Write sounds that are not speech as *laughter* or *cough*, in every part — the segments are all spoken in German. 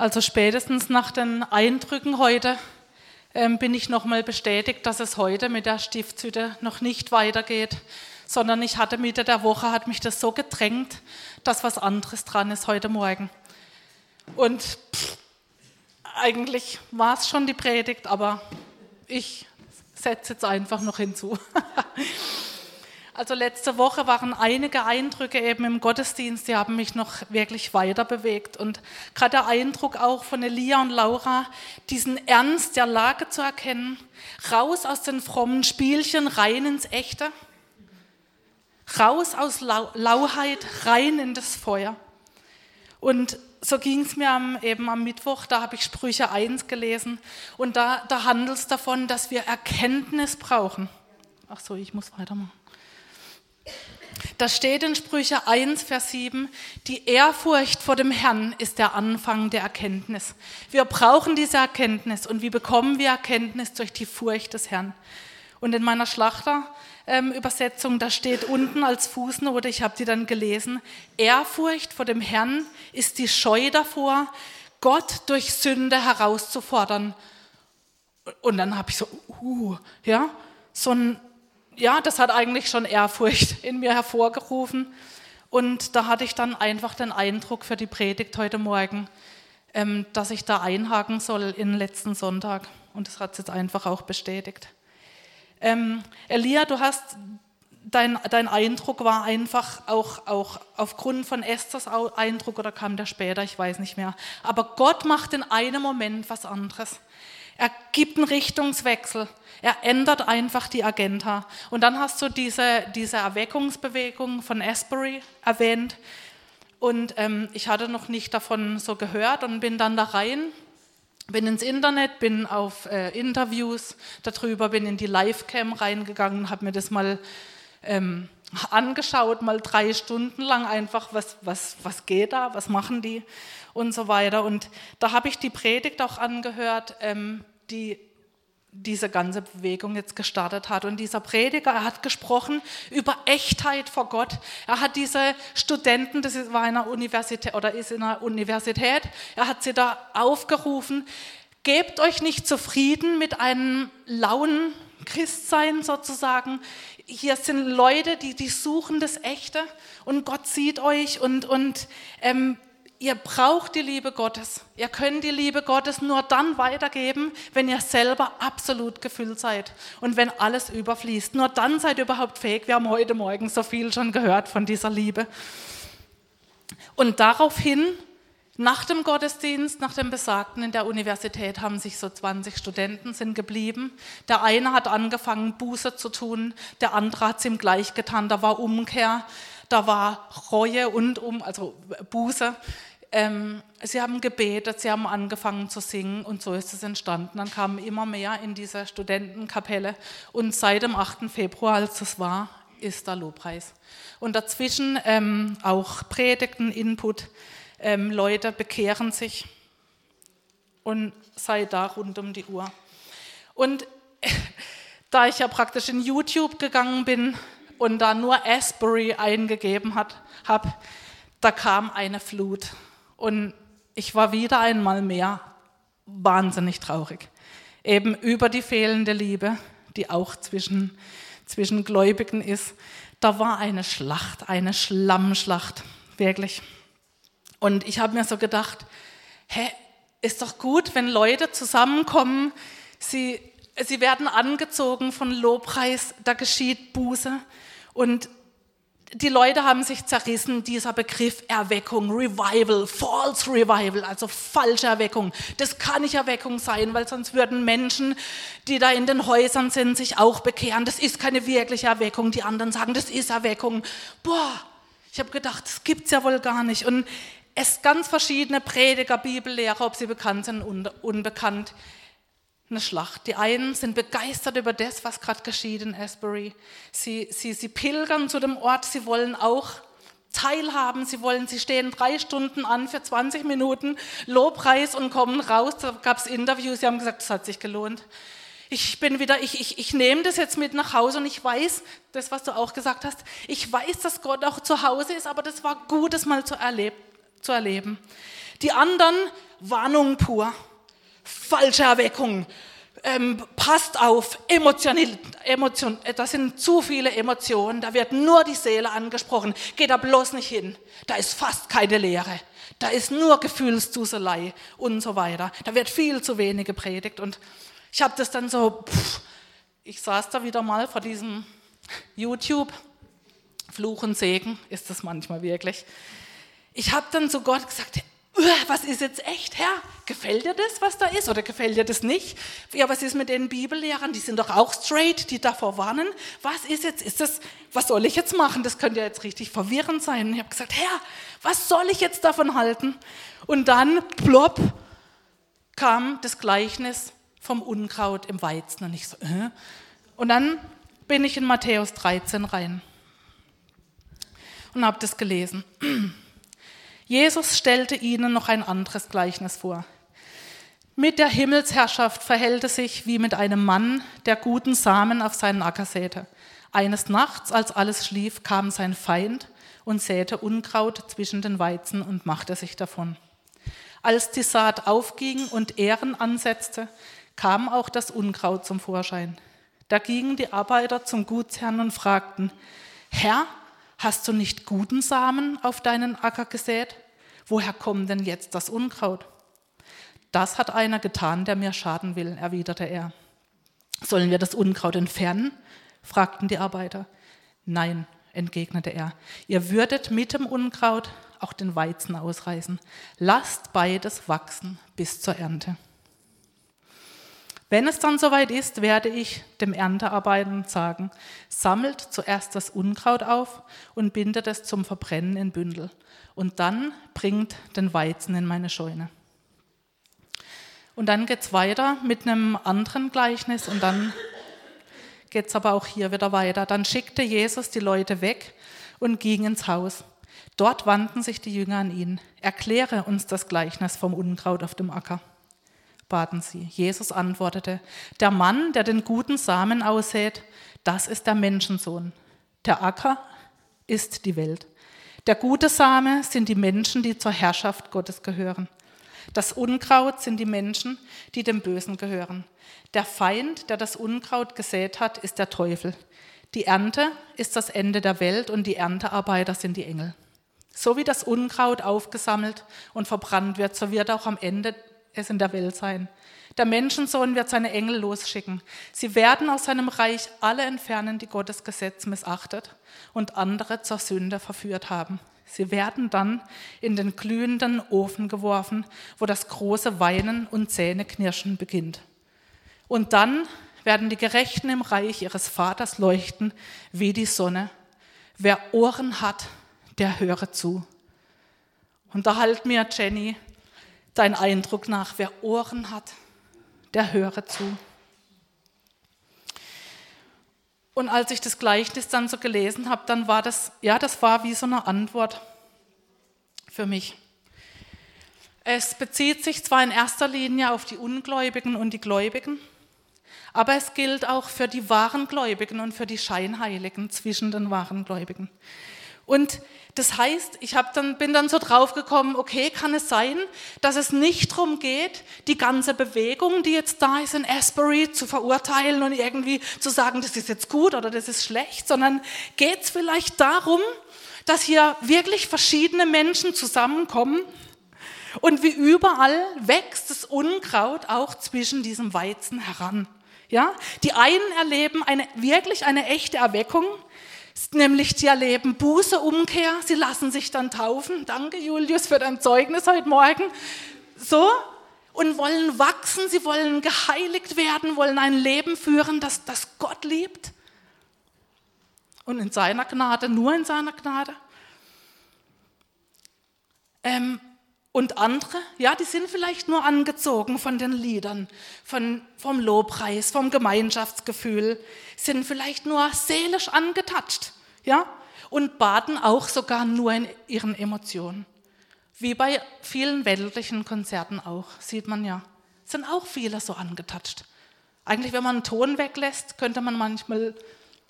Also spätestens nach den Eindrücken heute ähm, bin ich nochmal bestätigt, dass es heute mit der Stiftshütte noch nicht weitergeht, sondern ich hatte Mitte der Woche, hat mich das so gedrängt, dass was anderes dran ist heute Morgen. Und pff, eigentlich war es schon die Predigt, aber ich setze jetzt einfach noch hinzu. *laughs* Also letzte Woche waren einige Eindrücke eben im Gottesdienst, die haben mich noch wirklich weiter bewegt. Und gerade der Eindruck auch von Elia und Laura, diesen Ernst der Lage zu erkennen, raus aus den frommen Spielchen, rein ins Echte, raus aus Lauheit, rein in das Feuer. Und so ging es mir am, eben am Mittwoch, da habe ich Sprüche 1 gelesen und da, da handelt es davon, dass wir Erkenntnis brauchen. Ach so, ich muss weitermachen. Da steht in Sprüche 1, Vers 7, die Ehrfurcht vor dem Herrn ist der Anfang der Erkenntnis. Wir brauchen diese Erkenntnis und wie bekommen wir Erkenntnis durch die Furcht des Herrn? Und in meiner Schlachter-Übersetzung, da steht unten als Fußnote, ich habe die dann gelesen, Ehrfurcht vor dem Herrn ist die Scheu davor, Gott durch Sünde herauszufordern. Und dann habe ich so, uh, ja, so ein ja, das hat eigentlich schon Ehrfurcht in mir hervorgerufen. Und da hatte ich dann einfach den Eindruck für die Predigt heute Morgen, ähm, dass ich da einhaken soll in letzten Sonntag. Und das hat es jetzt einfach auch bestätigt. Ähm, Elia, du hast, dein, dein Eindruck war einfach auch, auch aufgrund von Esthers Eindruck oder kam der später, ich weiß nicht mehr. Aber Gott macht in einem Moment was anderes. Er gibt einen Richtungswechsel. Er ändert einfach die Agenda. Und dann hast du diese, diese Erweckungsbewegung von Asbury erwähnt. Und ähm, ich hatte noch nicht davon so gehört und bin dann da rein, bin ins Internet, bin auf äh, Interviews darüber, bin in die Livecam reingegangen, habe mir das mal ähm, angeschaut, mal drei Stunden lang einfach, was, was, was geht da, was machen die und so weiter. Und da habe ich die Predigt auch angehört, ähm, die diese ganze Bewegung jetzt gestartet hat. Und dieser Prediger, er hat gesprochen über Echtheit vor Gott. Er hat diese Studenten, das war in einer Universität oder ist in einer Universität, er hat sie da aufgerufen, gebt euch nicht zufrieden mit einem lauen Christsein sozusagen. Hier sind Leute, die, die suchen das Echte und Gott sieht euch und, und ähm, ihr braucht die Liebe Gottes. Ihr könnt die Liebe Gottes nur dann weitergeben, wenn ihr selber absolut gefüllt seid und wenn alles überfließt. Nur dann seid ihr überhaupt fähig. Wir haben heute Morgen so viel schon gehört von dieser Liebe. Und daraufhin, nach dem Gottesdienst, nach dem Besagten in der Universität, haben sich so 20 Studenten sind geblieben. Der eine hat angefangen, Buße zu tun, der andere hat es ihm gleich getan. Da war Umkehr, da war Reue und um, also Buße ähm, sie haben gebetet, sie haben angefangen zu singen und so ist es entstanden. Dann kamen immer mehr in diese Studentenkapelle und seit dem 8. Februar, als das war, ist da Lobpreis. Und dazwischen ähm, auch Predigten, Input, ähm, Leute bekehren sich und sei da rund um die Uhr. Und *laughs* da ich ja praktisch in YouTube gegangen bin und da nur Asbury eingegeben habe, da kam eine Flut. Und ich war wieder einmal mehr wahnsinnig traurig. Eben über die fehlende Liebe, die auch zwischen, zwischen Gläubigen ist. Da war eine Schlacht, eine Schlammschlacht, wirklich. Und ich habe mir so gedacht, hä, ist doch gut, wenn Leute zusammenkommen, sie, sie werden angezogen von Lobpreis, da geschieht Buße. Und die Leute haben sich zerrissen, dieser Begriff Erweckung, Revival, False Revival, also falsche Erweckung. Das kann nicht Erweckung sein, weil sonst würden Menschen, die da in den Häusern sind, sich auch bekehren. Das ist keine wirkliche Erweckung. Die anderen sagen, das ist Erweckung. Boah, ich habe gedacht, das gibt's ja wohl gar nicht. Und es ganz verschiedene Prediger, Bibellehrer, ob sie bekannt sind, unbekannt, eine Schlacht. Die einen sind begeistert über das, was gerade geschieht in Asbury. Sie, sie, sie pilgern zu dem Ort, sie wollen auch teilhaben, sie wollen, sie stehen drei Stunden an für 20 Minuten Lobpreis und kommen raus. Da gab es Interviews, sie haben gesagt, das hat sich gelohnt. Ich bin wieder, ich, ich, ich nehme das jetzt mit nach Hause und ich weiß, das, was du auch gesagt hast, ich weiß, dass Gott auch zu Hause ist, aber das war gut, das mal zu, erleb, zu erleben. Die anderen, Warnung pur, falsche Erweckung, ähm, passt auf, Emotion, Emotion, äh, das sind zu viele Emotionen, da wird nur die Seele angesprochen, geht da bloß nicht hin, da ist fast keine Lehre, da ist nur Gefühlsduselei und so weiter, da wird viel zu wenig gepredigt. Und ich habe das dann so, pff, ich saß da wieder mal vor diesem YouTube, Fluch und Segen ist das manchmal wirklich. Ich habe dann zu Gott gesagt, was ist jetzt echt, Herr? Gefällt dir das, was da ist, oder gefällt dir das nicht? Ja, was ist mit den Bibellehrern? Die sind doch auch straight, die davor warnen. Was ist jetzt, ist das, was soll ich jetzt machen? Das könnte ja jetzt richtig verwirrend sein. Und ich habe gesagt, Herr, was soll ich jetzt davon halten? Und dann, plopp, kam das Gleichnis vom Unkraut im Weizen. Und ich so, äh? Und dann bin ich in Matthäus 13 rein und habe das gelesen. Jesus stellte ihnen noch ein anderes Gleichnis vor. Mit der Himmelsherrschaft verhält es sich wie mit einem Mann, der guten Samen auf seinen Acker säte. Eines Nachts, als alles schlief, kam sein Feind und säte Unkraut zwischen den Weizen und machte sich davon. Als die Saat aufging und Ähren ansetzte, kam auch das Unkraut zum Vorschein. Da gingen die Arbeiter zum Gutsherrn und fragten, Herr, Hast du nicht guten Samen auf deinen Acker gesät? Woher kommt denn jetzt das Unkraut? Das hat einer getan, der mir schaden will, erwiderte er. Sollen wir das Unkraut entfernen? fragten die Arbeiter. Nein, entgegnete er. Ihr würdet mit dem Unkraut auch den Weizen ausreißen. Lasst beides wachsen bis zur Ernte. Wenn es dann soweit ist, werde ich dem Erntearbeitern sagen, sammelt zuerst das Unkraut auf und bindet es zum Verbrennen in Bündel und dann bringt den Weizen in meine Scheune. Und dann geht es weiter mit einem anderen Gleichnis und dann geht es aber auch hier wieder weiter. Dann schickte Jesus die Leute weg und ging ins Haus. Dort wandten sich die Jünger an ihn. Erkläre uns das Gleichnis vom Unkraut auf dem Acker baten sie. Jesus antwortete, der Mann, der den guten Samen aussät, das ist der Menschensohn. Der Acker ist die Welt. Der gute Same sind die Menschen, die zur Herrschaft Gottes gehören. Das Unkraut sind die Menschen, die dem Bösen gehören. Der Feind, der das Unkraut gesät hat, ist der Teufel. Die Ernte ist das Ende der Welt und die Erntearbeiter sind die Engel. So wie das Unkraut aufgesammelt und verbrannt wird, so wird auch am Ende es in der Welt sein. Der Menschensohn wird seine Engel losschicken. Sie werden aus seinem Reich alle entfernen, die Gottes Gesetz missachtet und andere zur Sünde verführt haben. Sie werden dann in den glühenden Ofen geworfen, wo das große Weinen und Zähneknirschen beginnt. Und dann werden die Gerechten im Reich ihres Vaters leuchten wie die Sonne. Wer Ohren hat, der höre zu. Und da halt mir, Jenny, dein Eindruck nach. Wer Ohren hat, der höre zu. Und als ich das Gleichnis dann so gelesen habe, dann war das, ja, das war wie so eine Antwort für mich. Es bezieht sich zwar in erster Linie auf die Ungläubigen und die Gläubigen, aber es gilt auch für die wahren Gläubigen und für die Scheinheiligen zwischen den wahren Gläubigen. Und das heißt, ich dann, bin dann so drauf gekommen, okay, kann es sein, dass es nicht darum geht, die ganze Bewegung, die jetzt da ist in Asbury, zu verurteilen und irgendwie zu sagen, das ist jetzt gut oder das ist schlecht, sondern geht es vielleicht darum, dass hier wirklich verschiedene Menschen zusammenkommen und wie überall wächst das Unkraut auch zwischen diesem Weizen heran. Ja, die einen erleben eine, wirklich eine echte Erweckung, nämlich sie erleben Buße, Umkehr, sie lassen sich dann taufen. Danke, Julius, für dein Zeugnis heute Morgen. So, und wollen wachsen, sie wollen geheiligt werden, wollen ein Leben führen, das, das Gott liebt. Und in seiner Gnade, nur in seiner Gnade. Ähm, und andere, ja, die sind vielleicht nur angezogen von den Liedern, von, vom Lobpreis, vom Gemeinschaftsgefühl, sind vielleicht nur seelisch angetatscht, ja, und baden auch sogar nur in ihren Emotionen. Wie bei vielen weltlichen Konzerten auch, sieht man ja, sind auch viele so angetatscht. Eigentlich, wenn man einen Ton weglässt, könnte man manchmal,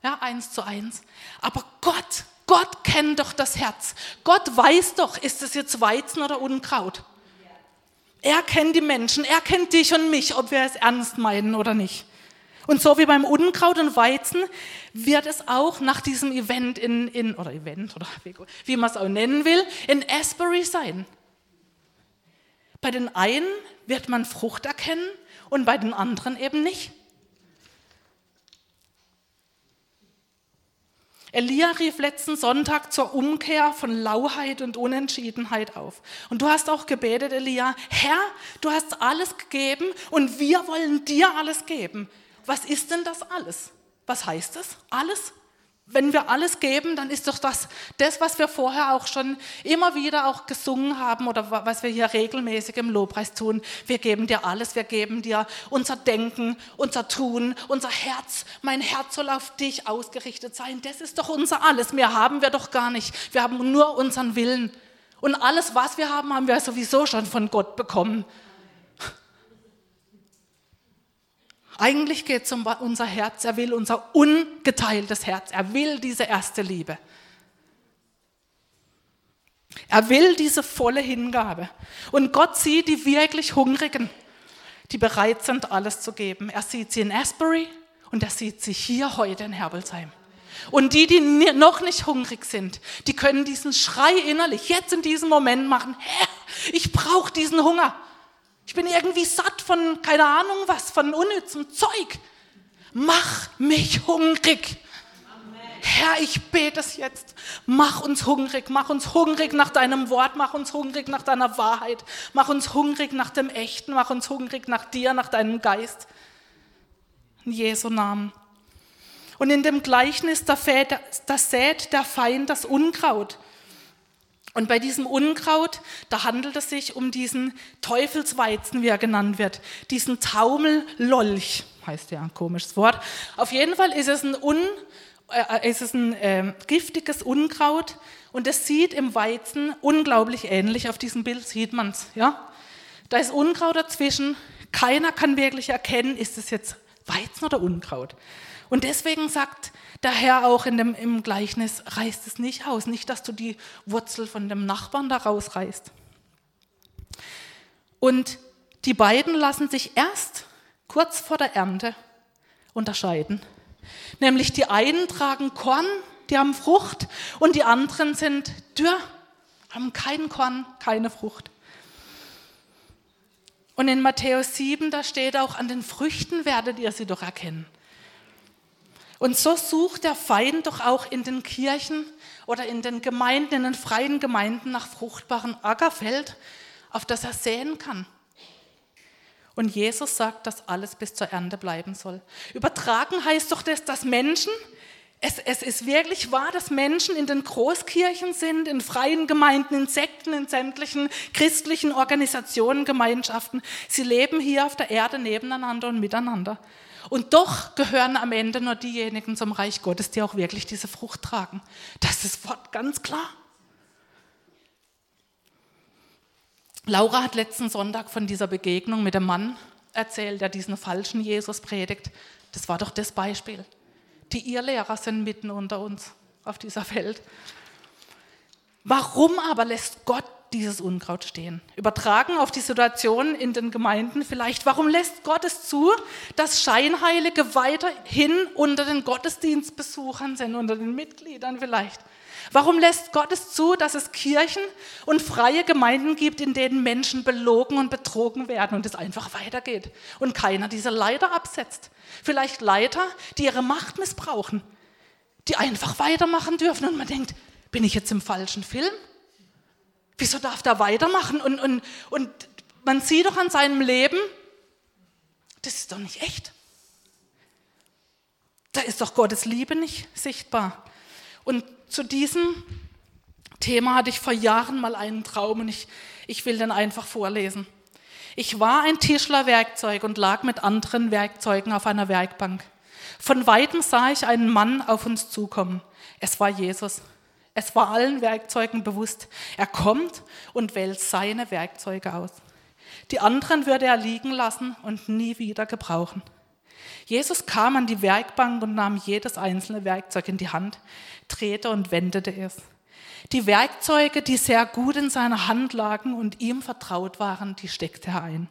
ja, eins zu eins. Aber Gott Gott kennt doch das Herz. Gott weiß doch, ist es jetzt Weizen oder Unkraut. Er kennt die Menschen, er kennt dich und mich, ob wir es ernst meinen oder nicht. Und so wie beim Unkraut und Weizen wird es auch nach diesem Event in, in oder Event oder wie, man es auch nennen will, in Asbury sein. Bei den einen wird man Frucht erkennen und bei den anderen eben nicht. Elia rief letzten Sonntag zur Umkehr von Lauheit und Unentschiedenheit auf. Und du hast auch gebetet, Elia, Herr, du hast alles gegeben und wir wollen dir alles geben. Was ist denn das alles? Was heißt das? Alles? Wenn wir alles geben, dann ist doch das, das, was wir vorher auch schon immer wieder auch gesungen haben oder was wir hier regelmäßig im Lobpreis tun. Wir geben dir alles, wir geben dir unser Denken, unser Tun, unser Herz. Mein Herz soll auf dich ausgerichtet sein. Das ist doch unser alles. Mehr haben wir doch gar nicht. Wir haben nur unseren Willen. Und alles, was wir haben, haben wir sowieso schon von Gott bekommen. Eigentlich geht es um unser Herz. Er will unser ungeteiltes Herz. Er will diese erste Liebe. Er will diese volle Hingabe. Und Gott sieht die wirklich Hungrigen, die bereit sind, alles zu geben. Er sieht sie in Asbury und er sieht sie hier heute in Herbelsheim. Und die, die noch nicht hungrig sind, die können diesen Schrei innerlich jetzt in diesem Moment machen. Herr, ich brauche diesen Hunger. Ich bin irgendwie satt von, keine Ahnung was, von unnützem Zeug. Mach mich hungrig. Herr, ich bete es jetzt. Mach uns hungrig, mach uns hungrig nach deinem Wort, mach uns hungrig nach deiner Wahrheit, mach uns hungrig nach dem Echten, mach uns hungrig nach dir, nach deinem Geist. In Jesu Namen. Und in dem Gleichnis, da sät der Feind das Unkraut. Und bei diesem Unkraut, da handelt es sich um diesen Teufelsweizen, wie er genannt wird, diesen Taumellolch, heißt ja ein komisches Wort. Auf jeden Fall ist es ein, Un, äh, ist es ein äh, giftiges Unkraut und es sieht im Weizen unglaublich ähnlich. Auf diesem Bild sieht man es. Ja? Da ist Unkraut dazwischen. Keiner kann wirklich erkennen, ist es jetzt Weizen oder Unkraut. Und deswegen sagt der Herr auch in dem, im Gleichnis, reißt es nicht aus, nicht, dass du die Wurzel von dem Nachbarn da rausreißt. Und die beiden lassen sich erst kurz vor der Ernte unterscheiden. Nämlich die einen tragen Korn, die haben Frucht, und die anderen sind dürr, haben kein Korn, keine Frucht. Und in Matthäus 7, da steht auch, an den Früchten werdet ihr sie doch erkennen. Und so sucht der Feind doch auch in den Kirchen oder in den Gemeinden, in den freien Gemeinden nach fruchtbaren Ackerfeld, auf das er säen kann. Und Jesus sagt, dass alles bis zur Ernte bleiben soll. Übertragen heißt doch das, dass Menschen, es, es ist wirklich wahr, dass Menschen in den Großkirchen sind, in freien Gemeinden, in Sekten, in sämtlichen christlichen Organisationen, Gemeinschaften. Sie leben hier auf der Erde nebeneinander und miteinander. Und doch gehören am Ende nur diejenigen zum Reich Gottes, die auch wirklich diese Frucht tragen. Das ist Wort ganz klar. Laura hat letzten Sonntag von dieser Begegnung mit dem Mann erzählt, der diesen falschen Jesus predigt. Das war doch das Beispiel. Die Irrlehrer sind mitten unter uns auf dieser Welt. Warum aber lässt Gott dieses Unkraut stehen. Übertragen auf die Situation in den Gemeinden vielleicht, warum lässt Gott es zu, dass Scheinheilige weiterhin unter den Gottesdienstbesuchern sind, unter den Mitgliedern vielleicht? Warum lässt Gott es zu, dass es Kirchen und freie Gemeinden gibt, in denen Menschen belogen und betrogen werden und es einfach weitergeht und keiner diese Leiter absetzt? Vielleicht Leiter, die ihre Macht missbrauchen, die einfach weitermachen dürfen und man denkt, bin ich jetzt im falschen Film? Wieso darf er weitermachen? Und, und, und man sieht doch an seinem Leben, das ist doch nicht echt. Da ist doch Gottes Liebe nicht sichtbar. Und zu diesem Thema hatte ich vor Jahren mal einen Traum und ich, ich will den einfach vorlesen. Ich war ein Tischlerwerkzeug und lag mit anderen Werkzeugen auf einer Werkbank. Von weitem sah ich einen Mann auf uns zukommen. Es war Jesus. Es war allen Werkzeugen bewusst, er kommt und wählt seine Werkzeuge aus. Die anderen würde er liegen lassen und nie wieder gebrauchen. Jesus kam an die Werkbank und nahm jedes einzelne Werkzeug in die Hand, drehte und wendete es. Die Werkzeuge, die sehr gut in seiner Hand lagen und ihm vertraut waren, die steckte er ein.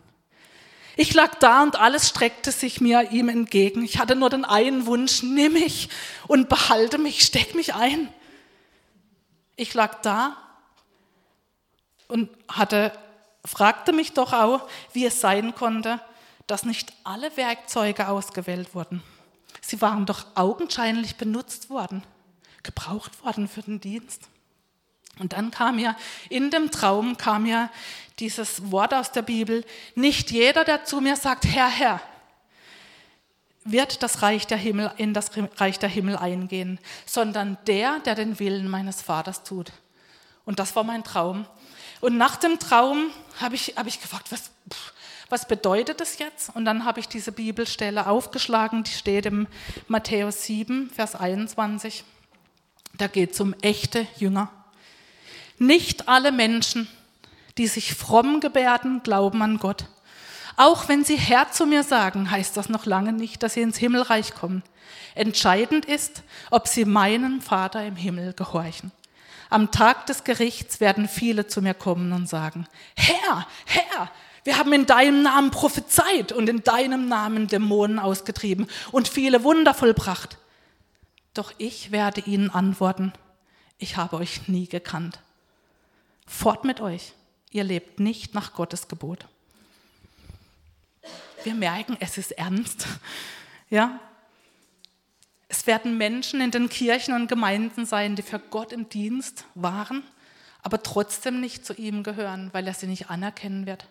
Ich lag da und alles streckte sich mir ihm entgegen. Ich hatte nur den einen Wunsch, nimm mich und behalte mich, steck mich ein. Ich lag da und hatte, fragte mich doch auch, wie es sein konnte, dass nicht alle Werkzeuge ausgewählt wurden. Sie waren doch augenscheinlich benutzt worden, gebraucht worden für den Dienst. Und dann kam ja, in dem Traum kam ja dieses Wort aus der Bibel, nicht jeder, der zu mir sagt, Herr, Herr, wird das Reich der Himmel, in das Reich der Himmel eingehen, sondern der, der den Willen meines Vaters tut. Und das war mein Traum. Und nach dem Traum habe ich, hab ich gefragt, was, was bedeutet das jetzt? Und dann habe ich diese Bibelstelle aufgeschlagen, die steht im Matthäus 7, Vers 21. Da geht es um echte Jünger. Nicht alle Menschen, die sich fromm gebärden, glauben an Gott. Auch wenn sie Herr zu mir sagen, heißt das noch lange nicht, dass sie ins Himmelreich kommen. Entscheidend ist, ob sie meinem Vater im Himmel gehorchen. Am Tag des Gerichts werden viele zu mir kommen und sagen, Herr, Herr, wir haben in deinem Namen prophezeit und in deinem Namen Dämonen ausgetrieben und viele Wunder vollbracht. Doch ich werde ihnen antworten, ich habe euch nie gekannt. Fort mit euch. Ihr lebt nicht nach Gottes Gebot. Wir merken, es ist ernst. Ja? Es werden Menschen in den Kirchen und Gemeinden sein, die für Gott im Dienst waren, aber trotzdem nicht zu ihm gehören, weil er sie nicht anerkennen wird.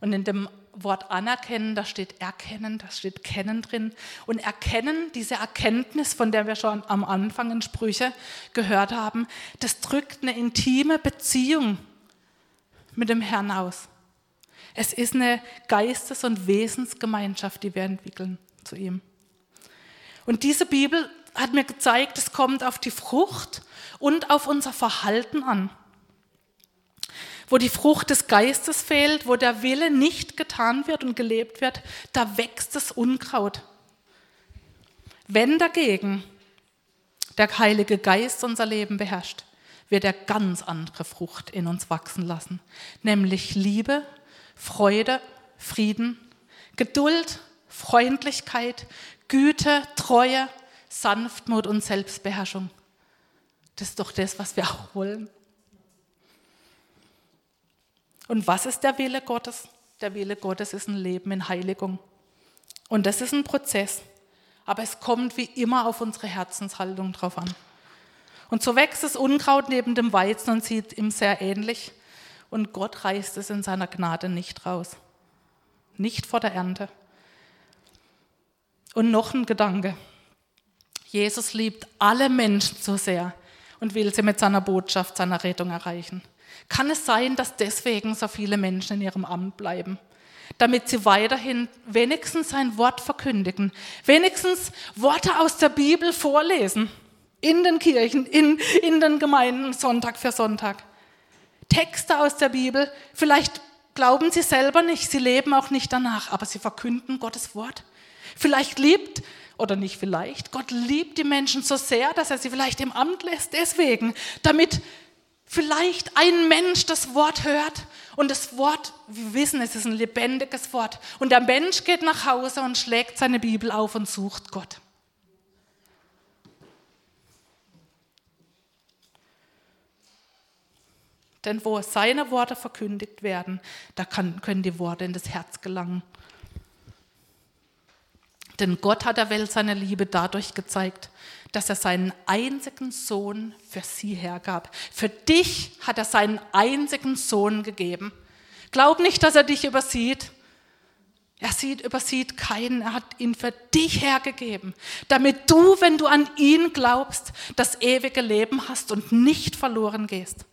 Und in dem Wort anerkennen, da steht erkennen, da steht kennen drin. Und erkennen, diese Erkenntnis, von der wir schon am Anfang in Sprüche gehört haben, das drückt eine intime Beziehung mit dem Herrn aus. Es ist eine Geistes- und Wesensgemeinschaft, die wir entwickeln zu ihm. Und diese Bibel hat mir gezeigt, es kommt auf die Frucht und auf unser Verhalten an. Wo die Frucht des Geistes fehlt, wo der Wille nicht getan wird und gelebt wird, da wächst das Unkraut. Wenn dagegen der Heilige Geist unser Leben beherrscht, wird er ganz andere Frucht in uns wachsen lassen, nämlich Liebe, Freude, Frieden, Geduld, Freundlichkeit, Güte, Treue, Sanftmut und Selbstbeherrschung. Das ist doch das, was wir auch wollen. Und was ist der Wille Gottes? Der Wille Gottes ist ein Leben in Heiligung. Und das ist ein Prozess. Aber es kommt wie immer auf unsere Herzenshaltung drauf an. Und so wächst das Unkraut neben dem Weizen und sieht ihm sehr ähnlich. Und Gott reißt es in seiner Gnade nicht raus. Nicht vor der Ernte. Und noch ein Gedanke. Jesus liebt alle Menschen so sehr und will sie mit seiner Botschaft, seiner Rettung erreichen. Kann es sein, dass deswegen so viele Menschen in ihrem Amt bleiben? Damit sie weiterhin wenigstens sein Wort verkündigen, wenigstens Worte aus der Bibel vorlesen, in den Kirchen, in, in den Gemeinden, Sonntag für Sonntag. Texte aus der Bibel, vielleicht glauben sie selber nicht, sie leben auch nicht danach, aber sie verkünden Gottes Wort. Vielleicht liebt, oder nicht vielleicht, Gott liebt die Menschen so sehr, dass er sie vielleicht im Amt lässt, deswegen, damit vielleicht ein Mensch das Wort hört und das Wort, wir wissen, es ist ein lebendiges Wort. Und der Mensch geht nach Hause und schlägt seine Bibel auf und sucht Gott. Denn wo seine Worte verkündigt werden, da kann, können die Worte in das Herz gelangen. Denn Gott hat der Welt seine Liebe dadurch gezeigt, dass er seinen einzigen Sohn für sie hergab. Für dich hat er seinen einzigen Sohn gegeben. Glaub nicht, dass er dich übersieht. Er sieht, übersieht keinen. Er hat ihn für dich hergegeben, damit du, wenn du an ihn glaubst, das ewige Leben hast und nicht verloren gehst.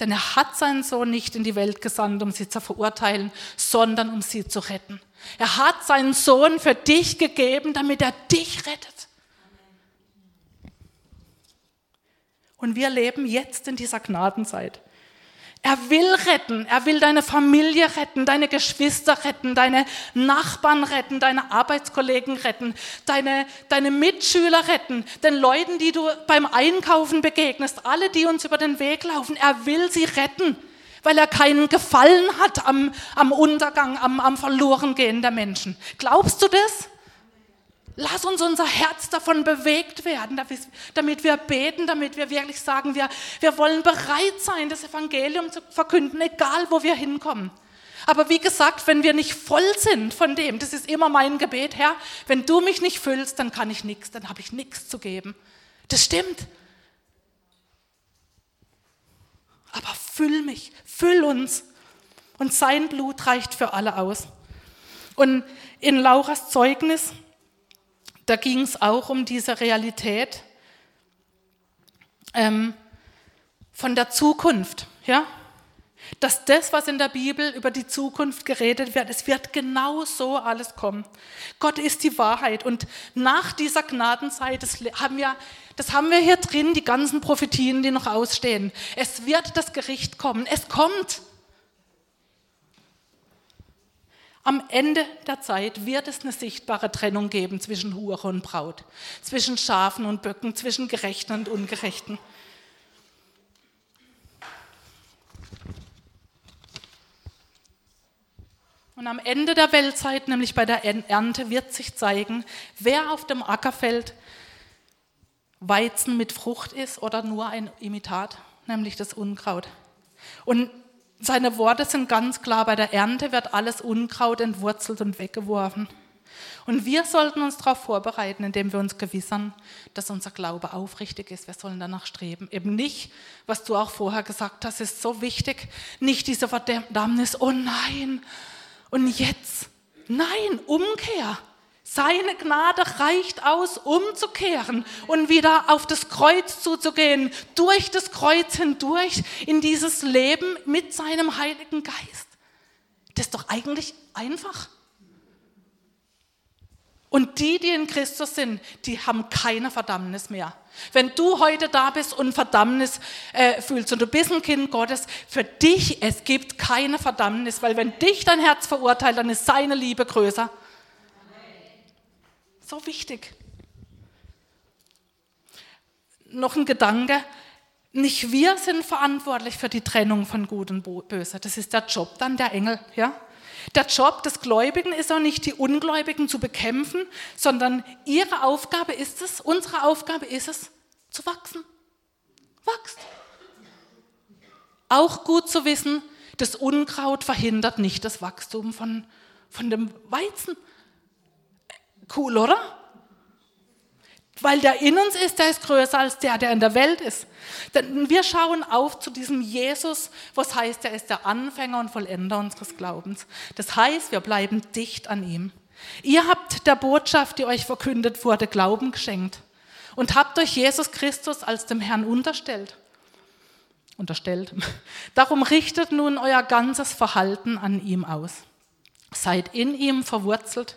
Denn er hat seinen Sohn nicht in die Welt gesandt, um sie zu verurteilen, sondern um sie zu retten. Er hat seinen Sohn für dich gegeben, damit er dich rettet. Und wir leben jetzt in dieser Gnadenzeit. Er will retten. Er will deine Familie retten, deine Geschwister retten, deine Nachbarn retten, deine Arbeitskollegen retten, deine, deine Mitschüler retten, den Leuten, die du beim Einkaufen begegnest, alle, die uns über den Weg laufen. Er will sie retten, weil er keinen Gefallen hat am, am Untergang, am, am Verlorengehen der Menschen. Glaubst du das? Lass uns unser Herz davon bewegt werden, damit wir beten, damit wir wirklich sagen, wir, wir wollen bereit sein, das Evangelium zu verkünden, egal wo wir hinkommen. Aber wie gesagt, wenn wir nicht voll sind von dem, das ist immer mein Gebet, Herr, wenn du mich nicht füllst, dann kann ich nichts, dann habe ich nichts zu geben. Das stimmt. Aber füll mich, füll uns. Und sein Blut reicht für alle aus. Und in Lauras Zeugnis, da ging es auch um diese Realität ähm, von der Zukunft. Ja? Dass das, was in der Bibel über die Zukunft geredet wird, es wird genau so alles kommen. Gott ist die Wahrheit. Und nach dieser Gnadenzeit, das haben wir, das haben wir hier drin, die ganzen Prophetien, die noch ausstehen. Es wird das Gericht kommen. Es kommt. Am Ende der Zeit wird es eine sichtbare Trennung geben zwischen Hure und Braut, zwischen Schafen und Böcken, zwischen Gerechten und Ungerechten. Und am Ende der Weltzeit, nämlich bei der Ernte, wird sich zeigen, wer auf dem Ackerfeld Weizen mit Frucht ist oder nur ein Imitat, nämlich das Unkraut. Und seine Worte sind ganz klar, bei der Ernte wird alles Unkraut entwurzelt und weggeworfen. Und wir sollten uns darauf vorbereiten, indem wir uns gewissern, dass unser Glaube aufrichtig ist. Wir sollen danach streben. Eben nicht, was du auch vorher gesagt hast, ist so wichtig, nicht diese Verdammnis, oh nein, und jetzt, nein, Umkehr. Seine Gnade reicht aus, umzukehren und wieder auf das Kreuz zuzugehen, durch das Kreuz hindurch in dieses Leben mit seinem Heiligen Geist. Das ist doch eigentlich einfach. Und die, die in Christus sind, die haben keine Verdammnis mehr. Wenn du heute da bist und Verdammnis äh, fühlst und du bist ein Kind Gottes, für dich, es gibt keine Verdammnis, weil wenn dich dein Herz verurteilt, dann ist seine Liebe größer. So wichtig. Noch ein Gedanke. Nicht wir sind verantwortlich für die Trennung von Gut und Böse. Das ist der Job dann der Engel. Ja? Der Job des Gläubigen ist auch nicht, die Ungläubigen zu bekämpfen, sondern ihre Aufgabe ist es, unsere Aufgabe ist es, zu wachsen. Wachst. Auch gut zu wissen, das Unkraut verhindert nicht das Wachstum von, von dem Weizen. Cool, oder? Weil der in uns ist, der ist größer als der, der in der Welt ist. Denn wir schauen auf zu diesem Jesus, was heißt, er ist der Anfänger und Vollender unseres Glaubens. Das heißt, wir bleiben dicht an ihm. Ihr habt der Botschaft, die euch verkündet wurde, Glauben geschenkt und habt euch Jesus Christus als dem Herrn unterstellt. Unterstellt. *laughs* Darum richtet nun euer ganzes Verhalten an ihm aus. Seid in ihm verwurzelt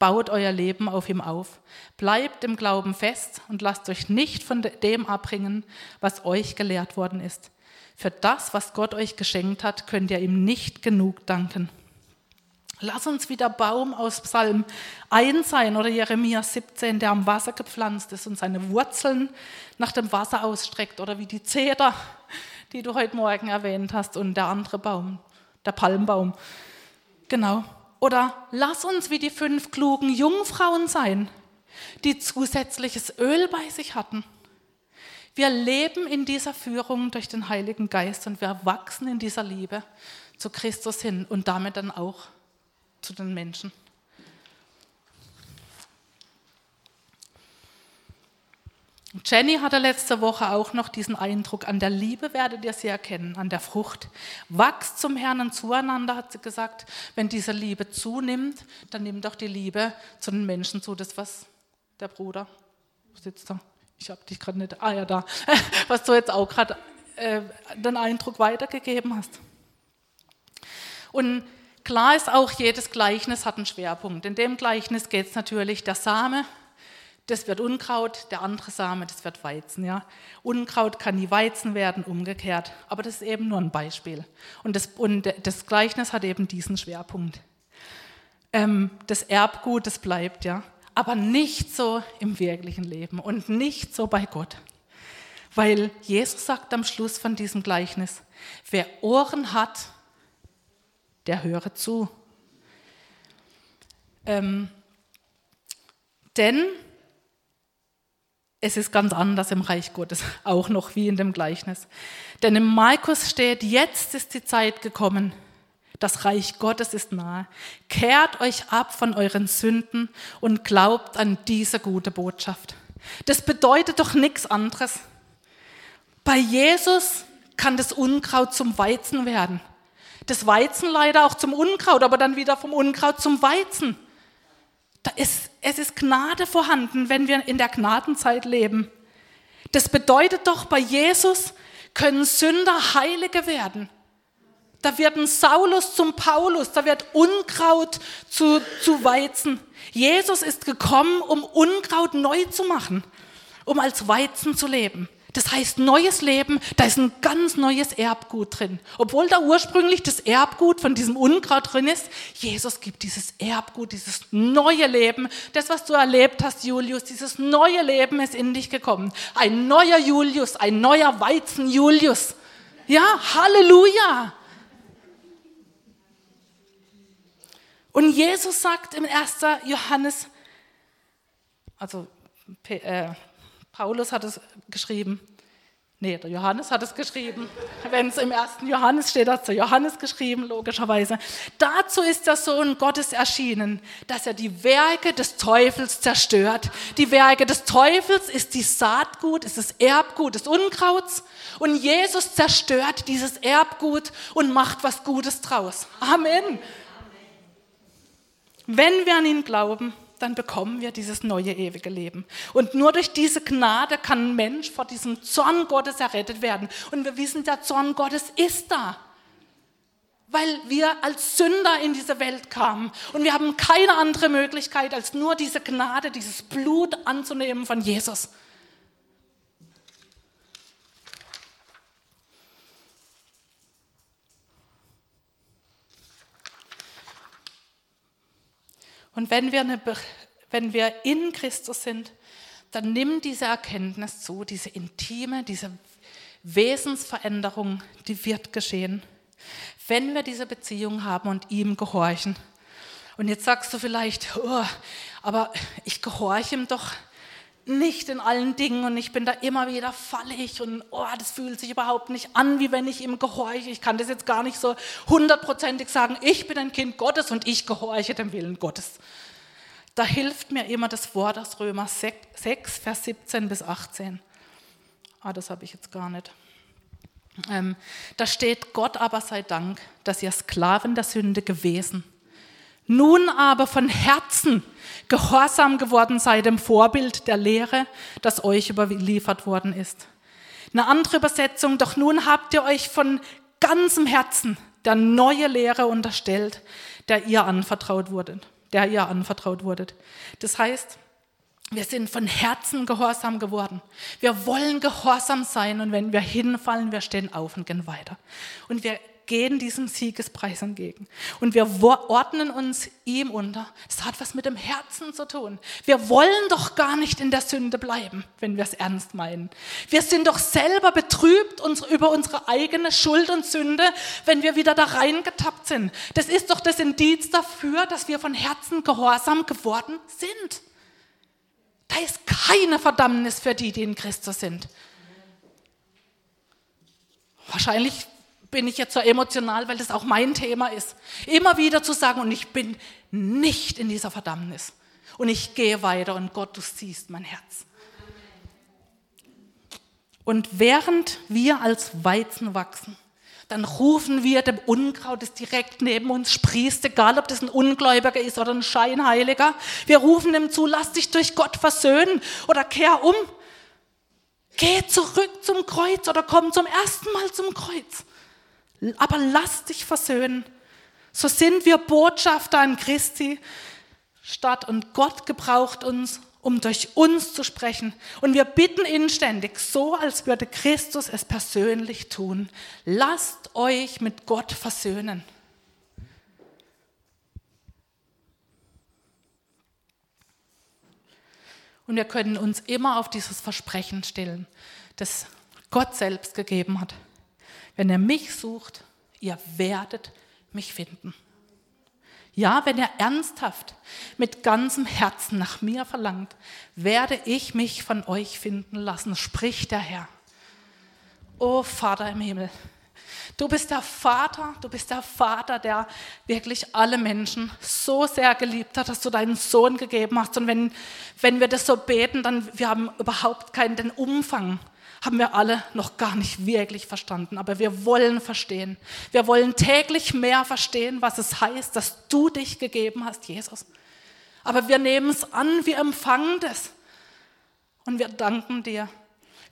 Baut euer Leben auf ihm auf. Bleibt im Glauben fest und lasst euch nicht von dem abbringen, was euch gelehrt worden ist. Für das, was Gott euch geschenkt hat, könnt ihr ihm nicht genug danken. Lass uns wie der Baum aus Psalm 1 sein oder Jeremia 17, der am Wasser gepflanzt ist und seine Wurzeln nach dem Wasser ausstreckt oder wie die Zeder, die du heute Morgen erwähnt hast und der andere Baum, der Palmbaum. Genau. Oder lass uns wie die fünf klugen Jungfrauen sein, die zusätzliches Öl bei sich hatten. Wir leben in dieser Führung durch den Heiligen Geist und wir wachsen in dieser Liebe zu Christus hin und damit dann auch zu den Menschen. Jenny hatte letzte Woche auch noch diesen Eindruck, an der Liebe werdet ihr sie erkennen, an der Frucht. Wachst zum Herrn und zueinander, hat sie gesagt. Wenn diese Liebe zunimmt, dann nimmt auch die Liebe zu den Menschen zu. Das, was der Bruder sitzt da. Ich habe dich gerade nicht, ah ja, da, *laughs* was du jetzt auch gerade äh, den Eindruck weitergegeben hast. Und klar ist auch, jedes Gleichnis hat einen Schwerpunkt. In dem Gleichnis geht es natürlich der Same, das wird Unkraut, der andere Same, das wird Weizen. Ja? Unkraut kann nie Weizen werden, umgekehrt. Aber das ist eben nur ein Beispiel. Und das, und das Gleichnis hat eben diesen Schwerpunkt. Ähm, das Erbgut, das bleibt, ja. Aber nicht so im wirklichen Leben und nicht so bei Gott. Weil Jesus sagt am Schluss von diesem Gleichnis, wer Ohren hat, der höre zu. Ähm, denn es ist ganz anders im Reich Gottes, *laughs* auch noch wie in dem Gleichnis. Denn im Markus steht, jetzt ist die Zeit gekommen, das Reich Gottes ist nahe. Kehrt euch ab von euren Sünden und glaubt an diese gute Botschaft. Das bedeutet doch nichts anderes. Bei Jesus kann das Unkraut zum Weizen werden. Das Weizen leider auch zum Unkraut, aber dann wieder vom Unkraut zum Weizen. Da ist, es ist Gnade vorhanden, wenn wir in der Gnadenzeit leben. Das bedeutet doch, bei Jesus können Sünder Heilige werden. Da wird ein Saulus zum Paulus, da wird Unkraut zu, zu Weizen. Jesus ist gekommen, um Unkraut neu zu machen, um als Weizen zu leben. Das heißt, neues Leben, da ist ein ganz neues Erbgut drin. Obwohl da ursprünglich das Erbgut von diesem Unkraut drin ist, Jesus gibt dieses Erbgut, dieses neue Leben. Das, was du erlebt hast, Julius, dieses neue Leben ist in dich gekommen. Ein neuer Julius, ein neuer Weizen Julius. Ja, Halleluja. Und Jesus sagt im 1. Johannes, also äh, Paulus hat es geschrieben, nee, der Johannes hat es geschrieben, *laughs* wenn es im 1. Johannes steht, hat es der Johannes geschrieben, logischerweise. Dazu ist der Sohn Gottes erschienen, dass er die Werke des Teufels zerstört. Die Werke des Teufels ist die Saatgut, ist das Erbgut des Unkrauts und Jesus zerstört dieses Erbgut und macht was Gutes draus. Amen. Wenn wir an ihn glauben, dann bekommen wir dieses neue ewige Leben. Und nur durch diese Gnade kann ein Mensch vor diesem Zorn Gottes errettet werden. Und wir wissen, der Zorn Gottes ist da. Weil wir als Sünder in diese Welt kamen. Und wir haben keine andere Möglichkeit, als nur diese Gnade, dieses Blut anzunehmen von Jesus. Und wenn wir, eine, wenn wir in Christus sind, dann nimmt diese Erkenntnis zu, diese intime, diese Wesensveränderung, die wird geschehen, wenn wir diese Beziehung haben und ihm gehorchen. Und jetzt sagst du vielleicht, oh, aber ich gehorche ihm doch nicht in allen Dingen und ich bin da immer wieder fallig und oh, das fühlt sich überhaupt nicht an, wie wenn ich ihm gehorche. Ich kann das jetzt gar nicht so hundertprozentig sagen, ich bin ein Kind Gottes und ich gehorche dem Willen Gottes. Da hilft mir immer das Wort aus Römer 6, Vers 17 bis 18. Ah, das habe ich jetzt gar nicht. Ähm, da steht, Gott aber sei Dank, dass ihr Sklaven der Sünde gewesen nun aber von Herzen gehorsam geworden sei dem Vorbild der Lehre, das euch überliefert worden ist. Eine andere Übersetzung, doch nun habt ihr euch von ganzem Herzen der neue Lehre unterstellt, der ihr anvertraut wurdet, der ihr anvertraut wurdet. Das heißt, wir sind von Herzen gehorsam geworden. Wir wollen gehorsam sein und wenn wir hinfallen, wir stehen auf und gehen weiter. Und wir gehen diesem Siegespreis entgegen. Und wir ordnen uns ihm unter. Es hat was mit dem Herzen zu tun. Wir wollen doch gar nicht in der Sünde bleiben, wenn wir es ernst meinen. Wir sind doch selber betrübt über unsere eigene Schuld und Sünde, wenn wir wieder da reingetappt sind. Das ist doch das Indiz dafür, dass wir von Herzen gehorsam geworden sind. Da ist keine Verdammnis für die, die in Christus sind. Wahrscheinlich bin ich jetzt so emotional, weil das auch mein Thema ist. Immer wieder zu sagen, und ich bin nicht in dieser Verdammnis. Und ich gehe weiter und Gott, du siehst mein Herz. Und während wir als Weizen wachsen, dann rufen wir dem Unkraut, das direkt neben uns sprießt, egal ob das ein Ungläubiger ist oder ein Scheinheiliger. Wir rufen ihm zu, lass dich durch Gott versöhnen oder kehr um. Geh zurück zum Kreuz oder komm zum ersten Mal zum Kreuz aber lass dich versöhnen. So sind wir Botschafter an Christi Stadt und Gott gebraucht uns, um durch uns zu sprechen. Und wir bitten inständig, so als würde Christus es persönlich tun. Lasst euch mit Gott versöhnen. Und wir können uns immer auf dieses Versprechen stellen, das Gott selbst gegeben hat. Wenn ihr mich sucht, ihr werdet mich finden. Ja, wenn ihr ernsthaft mit ganzem Herzen nach mir verlangt, werde ich mich von euch finden lassen, spricht der Herr. O Vater im Himmel, du bist der Vater, du bist der Vater, der wirklich alle Menschen so sehr geliebt hat, dass du deinen Sohn gegeben hast. Und wenn, wenn wir das so beten, dann wir haben überhaupt keinen den Umfang haben wir alle noch gar nicht wirklich verstanden. Aber wir wollen verstehen. Wir wollen täglich mehr verstehen, was es heißt, dass du dich gegeben hast, Jesus. Aber wir nehmen es an, wir empfangen das. Und wir danken dir.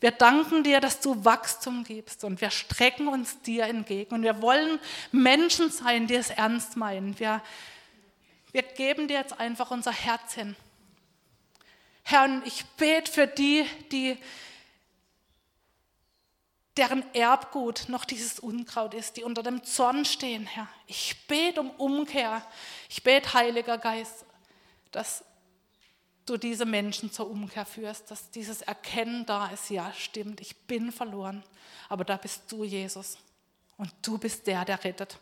Wir danken dir, dass du Wachstum gibst und wir strecken uns dir entgegen. Und wir wollen Menschen sein, die es ernst meinen. Wir, wir geben dir jetzt einfach unser Herz hin. Herr, ich bete für die, die deren Erbgut noch dieses Unkraut ist, die unter dem Zorn stehen, Herr. Ich bete um Umkehr. Ich bete, Heiliger Geist, dass du diese Menschen zur Umkehr führst, dass dieses Erkennen da ist, ja, stimmt, ich bin verloren, aber da bist du, Jesus. Und du bist der, der rettet.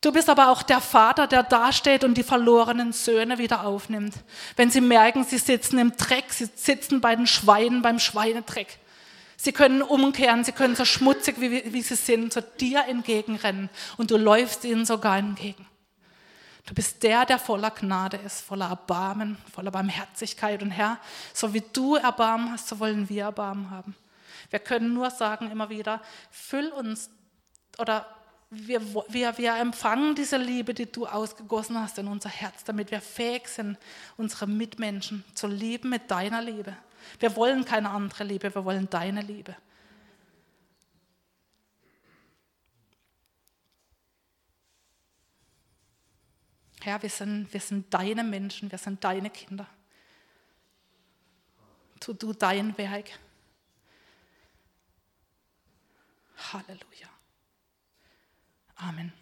Du bist aber auch der Vater, der dasteht und die verlorenen Söhne wieder aufnimmt. Wenn sie merken, sie sitzen im Dreck, sie sitzen bei den Schweinen beim Schweinedreck. Sie können umkehren, sie können so schmutzig, wie, wie sie sind, zu dir entgegenrennen und du läufst ihnen sogar entgegen. Du bist der, der voller Gnade ist, voller Erbarmen, voller Barmherzigkeit. Und Herr, so wie du Erbarmen hast, so wollen wir Erbarmen haben. Wir können nur sagen immer wieder, füll uns oder wir, wir, wir empfangen diese Liebe, die du ausgegossen hast in unser Herz, damit wir fähig sind, unsere Mitmenschen zu lieben mit deiner Liebe. Wir wollen keine andere Liebe, wir wollen deine Liebe. Herr, wir sind, wir sind deine Menschen, wir sind deine Kinder. Tu du dein Werk. Halleluja. Amen.